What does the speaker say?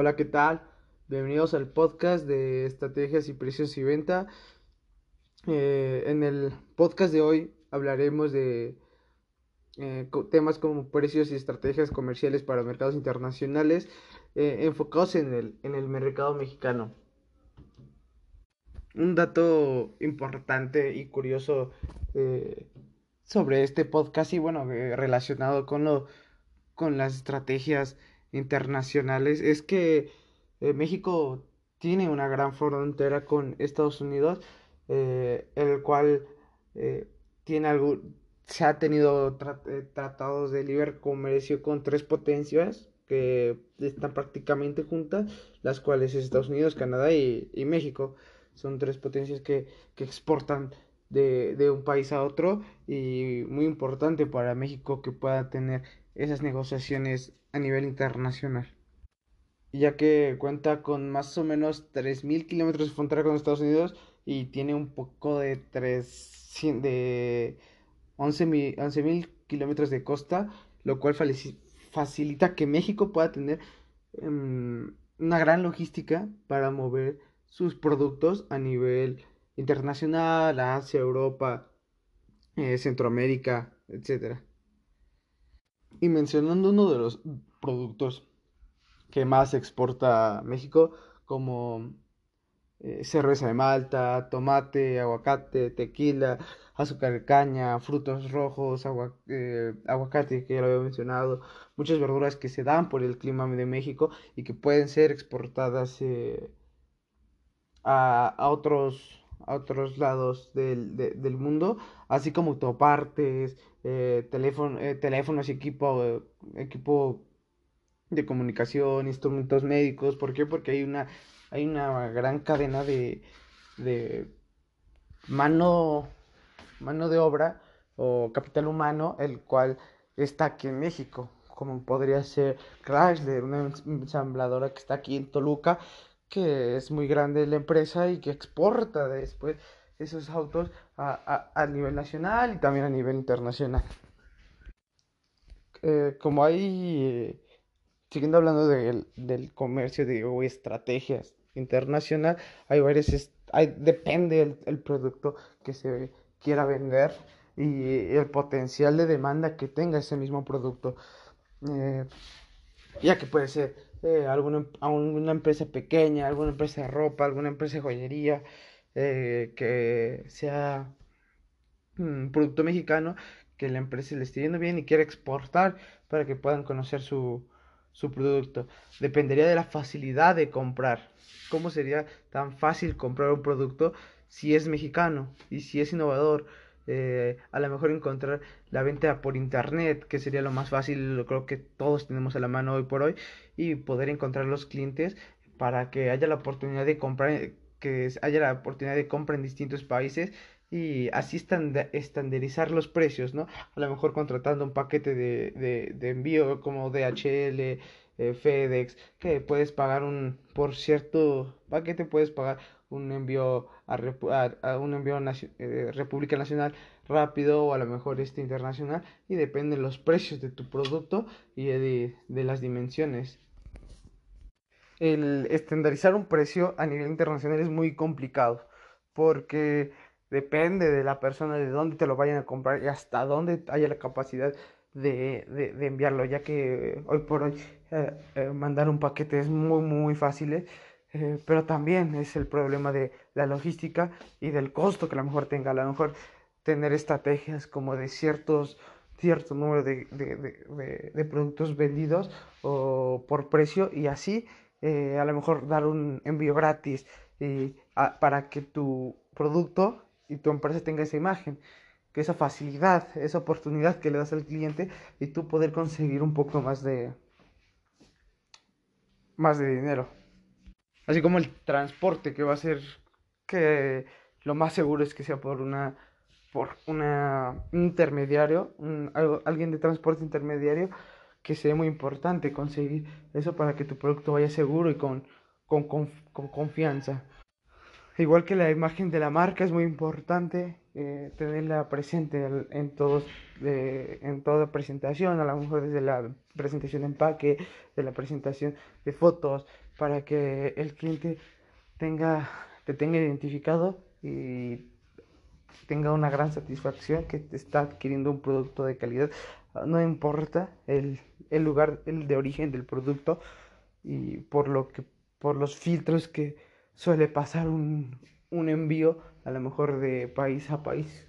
Hola, ¿qué tal? Bienvenidos al podcast de estrategias y precios y venta. Eh, en el podcast de hoy hablaremos de eh, temas como precios y estrategias comerciales para mercados internacionales eh, enfocados en el, en el mercado mexicano. Un dato importante y curioso sobre este podcast y bueno, relacionado con, lo, con las estrategias internacionales es que eh, México tiene una gran frontera con Estados Unidos, eh, el cual eh, tiene algo, se ha tenido tratados de libre comercio con tres potencias que están prácticamente juntas, las cuales es Estados Unidos, Canadá y, México. Son tres potencias que, que exportan de, de, un país a otro y muy importante para México que pueda tener esas negociaciones a nivel internacional. Ya que cuenta con más o menos 3.000 kilómetros de frontera con Estados Unidos y tiene un poco de, 3, de 11.000 kilómetros de costa, lo cual facilita que México pueda tener em, una gran logística para mover sus productos a nivel internacional, Asia, Europa, eh, Centroamérica, etc. Y mencionando uno de los productos que más exporta México, como eh, cerveza de malta, tomate, aguacate, tequila, azúcar de caña, frutos rojos, eh, aguacate, que ya lo había mencionado, muchas verduras que se dan por el clima de México y que pueden ser exportadas eh, a, otros a otros lados del, del mundo, así como autopartes, teléfonos y equipo, equipo de comunicación, instrumentos médicos. ¿Por qué? Porque hay una, hay una gran cadena de, de mano, mano de obra o capital humano, el cual está aquí en México, como podría ser Chrysler, una ensambladora que está aquí en Toluca, que es muy grande la empresa y que exporta después esos autos a, a, nivel nacional y también a nivel internacional. Eh, como hay siguiendo hablando del comercio de, estrategias internacional, hay varias, depende el, producto que se quiera vender y el potencial de demanda que tenga ese mismo producto. Eh, ya que puede ser eh, alguna, alguna, empresa pequeña, alguna empresa de ropa, alguna empresa de joyería, eh, que sea un producto mexicano, que la empresa le esté yendo bien y quiera exportar para que puedan conocer su, su producto. Dependería de la facilidad de comprar. ¿Cómo sería tan fácil comprar un producto si es mexicano y si es innovador? Eh, a lo mejor encontrar la venta por internet, que sería lo más fácil, lo creo que todos tenemos a la mano hoy por hoy, y poder encontrar los clientes para que haya la oportunidad de comprar, que haya la oportunidad de compra en distintos países y así estandarizar los precios, ¿no? A lo mejor contratando un paquete de, de, envío como DHL, eh, FedEx, que puedes pagar un, por cierto paquete puedes pagar un envío a, un envío eh, República Nacional rápido o a lo mejor este internacional y depende de los precios de tu producto y de, de las dimensiones. El estandarizar un precio a nivel internacional es muy complicado porque depende de la persona, de dónde te lo vayan a comprar y hasta dónde haya la capacidad de, de, enviarlo, ya que hoy por hoy eh, eh, mandar un paquete es muy, muy fácil, eh, pero también es el problema de la logística y del costo que a lo mejor tenga, a lo mejor tener estrategias como de ciertos cierto número de, de, de productos vendidos o por precio y así a lo mejor dar un envío gratis para que tu producto y tu empresa tenga esa imagen, que esa facilidad, esa oportunidad que le das al cliente y tú poder conseguir un poco más de más de dinero. Así como el transporte que va a ser que lo más seguro es que sea por una por una intermediario, alguien de transporte intermediario que sea muy importante conseguir eso para que tu producto vaya seguro y con, con, con confianza. igual que la imagen de la marca es muy importante eh, tenerla presente en todos en toda presentación a lo mejor desde la presentación de empaque de la presentación de fotos para que el cliente tenga te tenga identificado y tenga una gran satisfacción que te está adquiriendo un producto de calidad no importa el, el lugar el de origen del producto y por lo que por los filtros que suele pasar un, un envío a lo mejor de país a país.